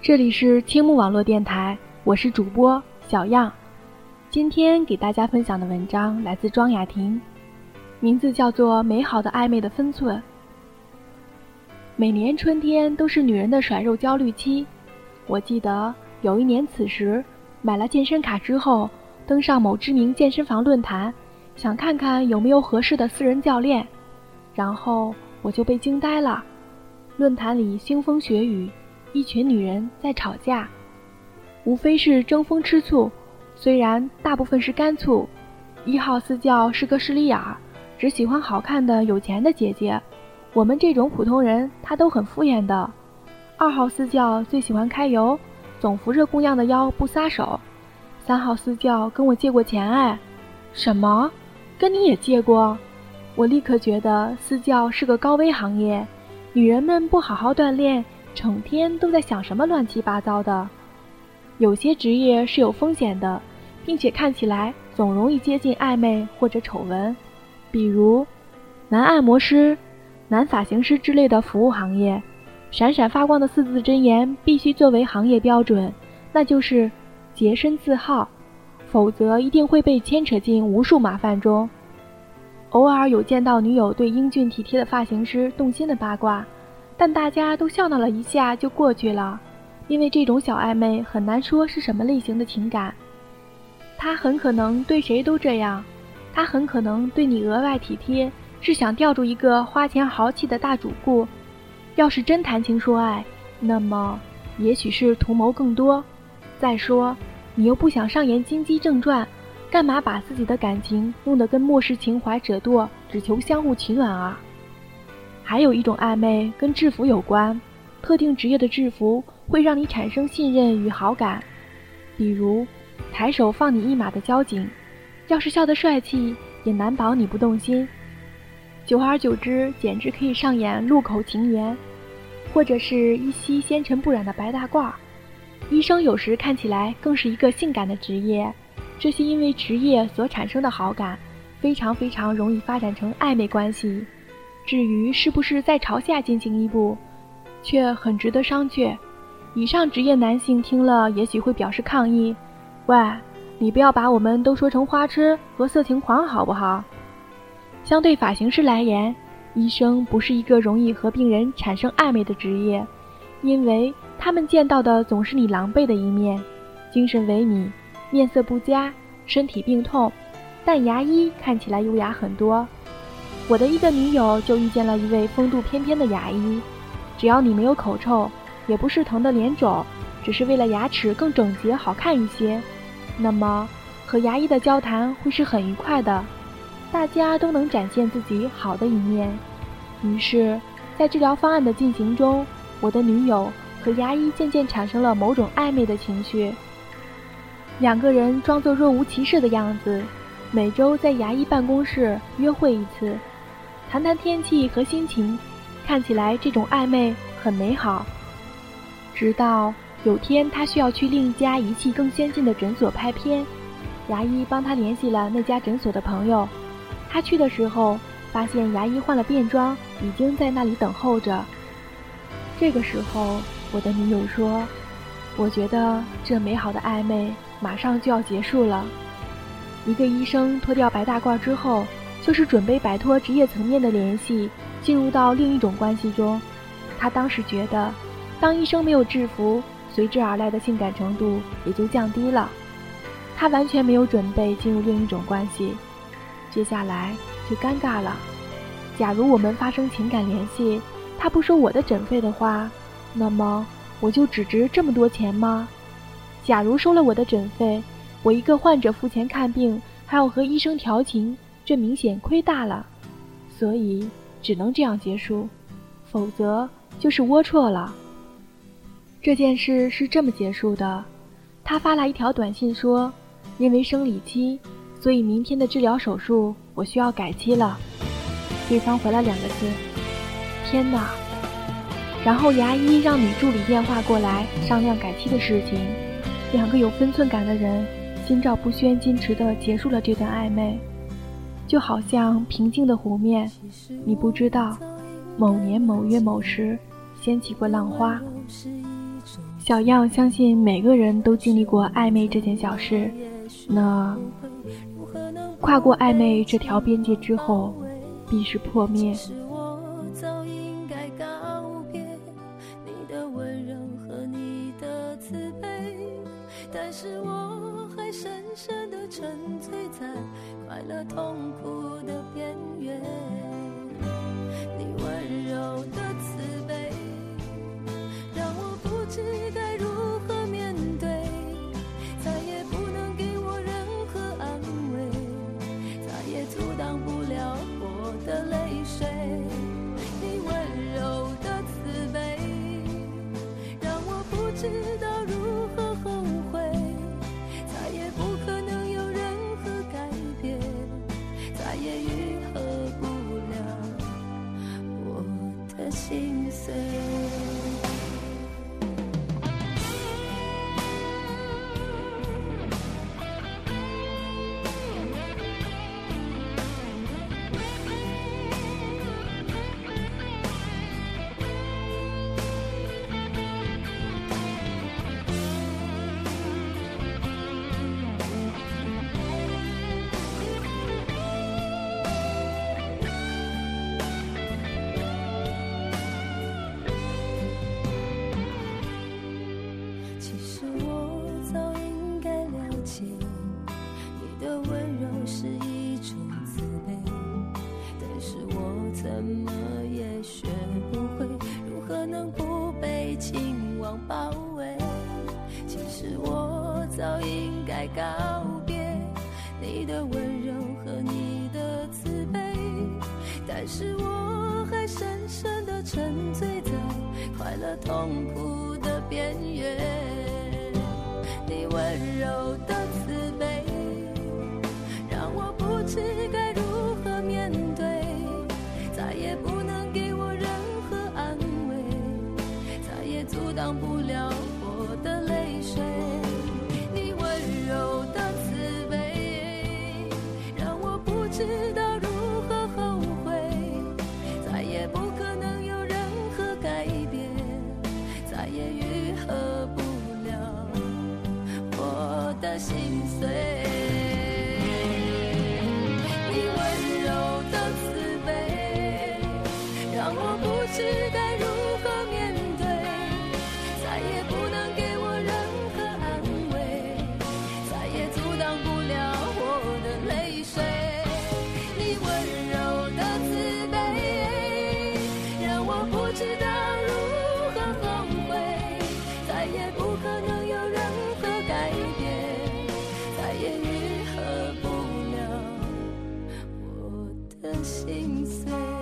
这里是青木网络电台，我是主播小样。今天给大家分享的文章来自庄雅婷，名字叫做《美好的暧昧的分寸》。每年春天都是女人的甩肉焦虑期。我记得有一年此时，买了健身卡之后，登上某知名健身房论坛，想看看有没有合适的私人教练，然后我就被惊呆了。论坛里腥风血雨。一群女人在吵架，无非是争风吃醋，虽然大部分是干醋。一号私教是个势利眼儿，只喜欢好看的、有钱的姐姐，我们这种普通人他都很敷衍的。二号私教最喜欢揩油，总扶着姑娘的腰不撒手。三号私教跟我借过钱，哎，什么？跟你也借过？我立刻觉得私教是个高危行业，女人们不好好锻炼。整天都在想什么乱七八糟的，有些职业是有风险的，并且看起来总容易接近暧昧或者丑闻，比如男按摩师、男发型师之类的服务行业。闪闪发光的四字真言必须作为行业标准，那就是洁身自好，否则一定会被牵扯进无数麻烦中。偶尔有见到女友对英俊体贴的发型师动心的八卦。但大家都笑闹了一下就过去了，因为这种小暧昧很难说是什么类型的情感。他很可能对谁都这样，他很可能对你额外体贴，是想吊住一个花钱豪气的大主顾。要是真谈情说爱，那么也许是图谋更多。再说，你又不想上演金鸡正传，干嘛把自己的感情弄得跟末世情怀者堕，只求相互取暖啊？还有一种暧昧跟制服有关，特定职业的制服会让你产生信任与好感，比如抬手放你一马的交警，要是笑得帅气，也难保你不动心。久而久之，简直可以上演路口情缘，或者是一袭纤尘不染的白大褂。医生有时看起来更是一个性感的职业，这些因为职业所产生的好感，非常非常容易发展成暧昧关系。至于是不是再朝下进行一步，却很值得商榷。以上职业男性听了也许会表示抗议：“喂，你不要把我们都说成花痴和色情狂好不好？”相对发型师来言，医生不是一个容易和病人产生暧昧的职业，因为他们见到的总是你狼狈的一面，精神萎靡，面色不佳，身体病痛。但牙医看起来优雅很多。我的一个女友就遇见了一位风度翩翩的牙医，只要你没有口臭，也不是疼得脸肿，只是为了牙齿更整洁好看一些，那么和牙医的交谈会是很愉快的，大家都能展现自己好的一面。于是，在治疗方案的进行中，我的女友和牙医渐渐产生了某种暧昧的情绪，两个人装作若无其事的样子，每周在牙医办公室约会一次。谈谈天气和心情，看起来这种暧昧很美好。直到有天，他需要去另一家仪器更先进的诊所拍片，牙医帮他联系了那家诊所的朋友。他去的时候，发现牙医换了便装，已经在那里等候着。这个时候，我的女友说：“我觉得这美好的暧昧马上就要结束了。”一个医生脱掉白大褂之后。就是准备摆脱职业层面的联系，进入到另一种关系中。他当时觉得，当医生没有制服，随之而来的性感程度也就降低了。他完全没有准备进入另一种关系，接下来就尴尬了。假如我们发生情感联系，他不收我的诊费的话，那么我就只值这么多钱吗？假如收了我的诊费，我一个患者付钱看病，还要和医生调情。这明显亏大了，所以只能这样结束，否则就是龌龊了。这件事是这么结束的：他发来一条短信说，因为生理期，所以明天的治疗手术我需要改期了。对方回了两个字：天哪！然后牙医让女助理电话过来商量改期的事情。两个有分寸感的人心照不宣、矜持地结束了这段暧昧。就好像平静的湖面，你不知道，某年某月某时，掀起过浪花。小样相信每个人都经历过暧昧这件小事。那跨过暧昧这条边界之后，必是破灭。心碎。包围。其实我早应该告别你的温柔和你的慈悲，但是我还深深的沉醉在快乐痛苦的边缘。你温柔的的心碎。